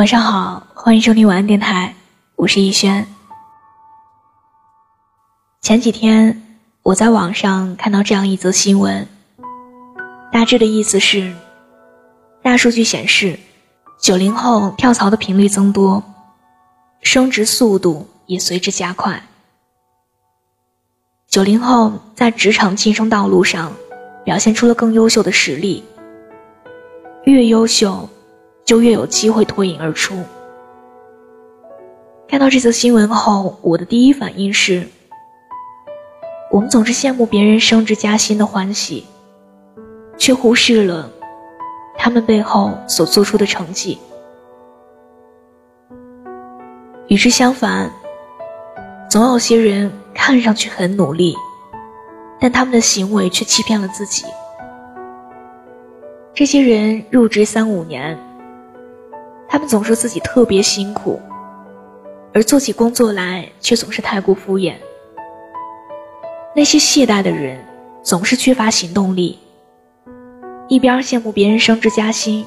晚上好，欢迎收听晚安电台，我是逸轩。前几天我在网上看到这样一则新闻，大致的意思是，大数据显示，九零后跳槽的频率增多，升职速度也随之加快。九零后在职场晋升道路上表现出了更优秀的实力，越优秀就越有机会脱颖而出。看到这则新闻后，我的第一反应是：我们总是羡慕别人升职加薪的欢喜，却忽视了他们背后所做出的成绩。与之相反，总有些人。看上去很努力，但他们的行为却欺骗了自己。这些人入职三五年，他们总说自己特别辛苦，而做起工作来却总是太过敷衍。那些懈怠的人总是缺乏行动力，一边羡慕别人升职加薪，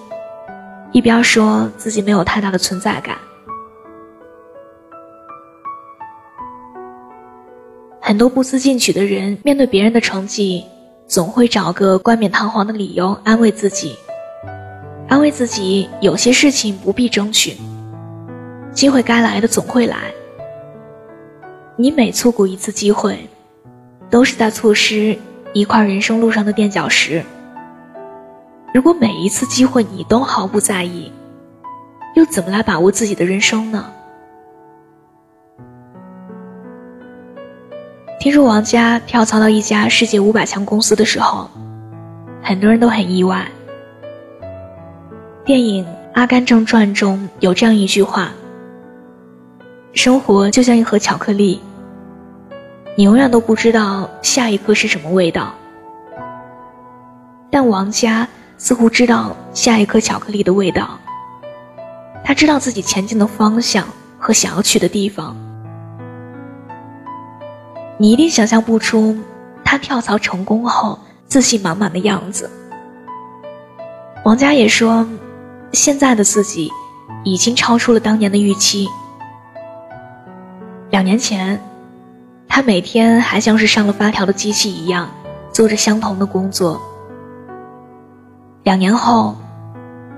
一边说自己没有太大的存在感。很多不思进取的人，面对别人的成绩，总会找个冠冕堂皇的理由安慰自己，安慰自己有些事情不必争取，机会该来的总会来。你每错过一次机会，都是在错失一块人生路上的垫脚石。如果每一次机会你都毫不在意，又怎么来把握自己的人生呢？听说王佳跳槽到一家世界五百强公司的时候，很多人都很意外。电影《阿甘正传》中有这样一句话：“生活就像一盒巧克力，你永远都不知道下一颗是什么味道。”但王佳似乎知道下一颗巧克力的味道，他知道自己前进的方向和想要去的地方。你一定想象不出，他跳槽成功后自信满满的样子。王佳也说，现在的自己已经超出了当年的预期。两年前，他每天还像是上了发条的机器一样，做着相同的工作。两年后，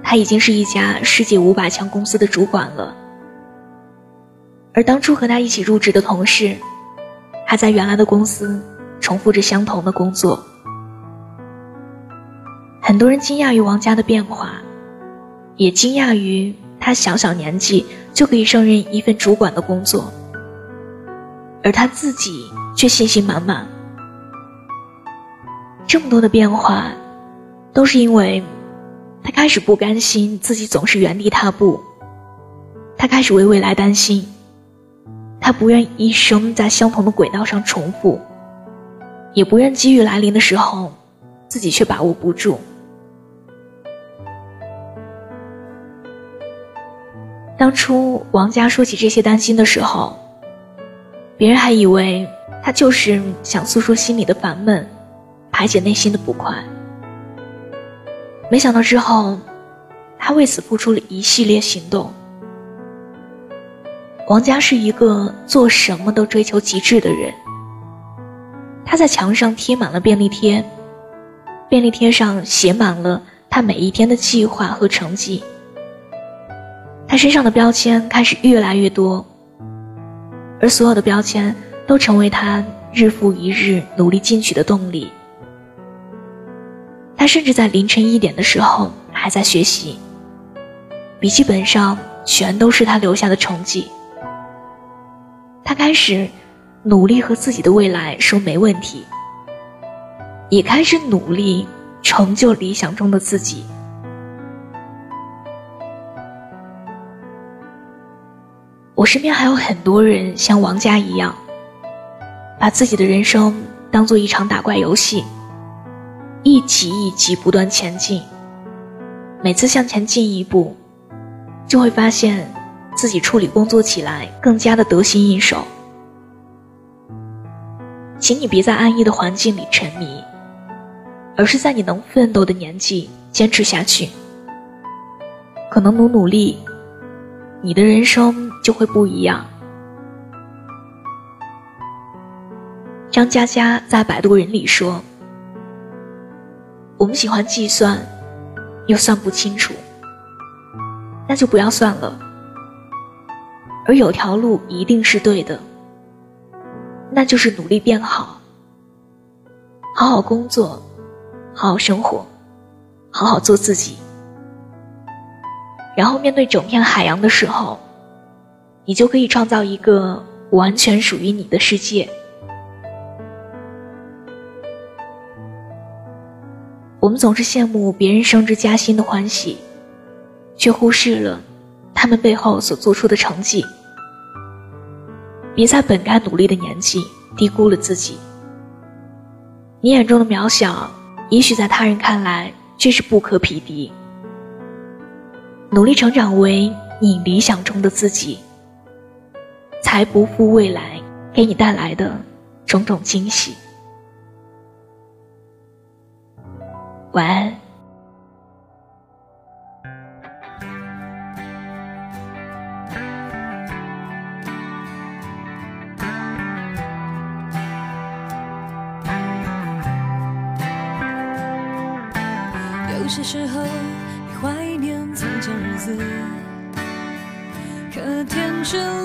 他已经是一家世界五百强公司的主管了。而当初和他一起入职的同事。还在原来的公司重复着相同的工作，很多人惊讶于王佳的变化，也惊讶于他小小年纪就可以胜任一份主管的工作，而他自己却信心满满。这么多的变化，都是因为他开始不甘心自己总是原地踏步，他开始为未来担心。他不愿一生在相同的轨道上重复，也不愿机遇来临的时候，自己却把握不住。当初王佳说起这些担心的时候，别人还以为他就是想诉说心里的烦闷，排解内心的不快。没想到之后，他为此付出了一系列行动。王佳是一个做什么都追求极致的人。他在墙上贴满了便利贴，便利贴上写满了他每一天的计划和成绩。他身上的标签开始越来越多，而所有的标签都成为他日复一日努力进取的动力。他甚至在凌晨一点的时候还在学习，笔记本上全都是他留下的成绩。他开始努力和自己的未来说没问题，也开始努力成就理想中的自己。我身边还有很多人像王佳一样，把自己的人生当做一场打怪游戏，一级一级不断前进。每次向前进一步，就会发现。自己处理工作起来更加的得心应手，请你别在安逸的环境里沉迷，而是在你能奋斗的年纪坚持下去。可能努努力，你的人生就会不一样。张嘉佳在《摆渡人》里说：“我们喜欢计算，又算不清楚，那就不要算了。而有条路一定是对的，那就是努力变好，好好工作，好好生活，好好做自己。然后面对整片海洋的时候，你就可以创造一个完全属于你的世界。”我们总是羡慕别人升职加薪的欢喜，却忽视了他们背后所做出的成绩。别在本该努力的年纪低估了自己。你眼中的渺小，也许在他人看来却是不可匹敌。努力成长为你理想中的自己，才不负未来给你带来的种种惊喜。晚安。有些时候，你怀念从前日子，可天真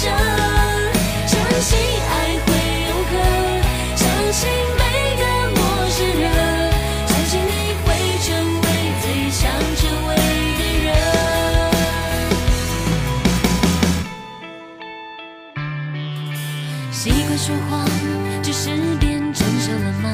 生，相信爱会永恒，相信每个陌生人，相信你会成为最想成为的人。习惯说谎，只是变成熟了吗？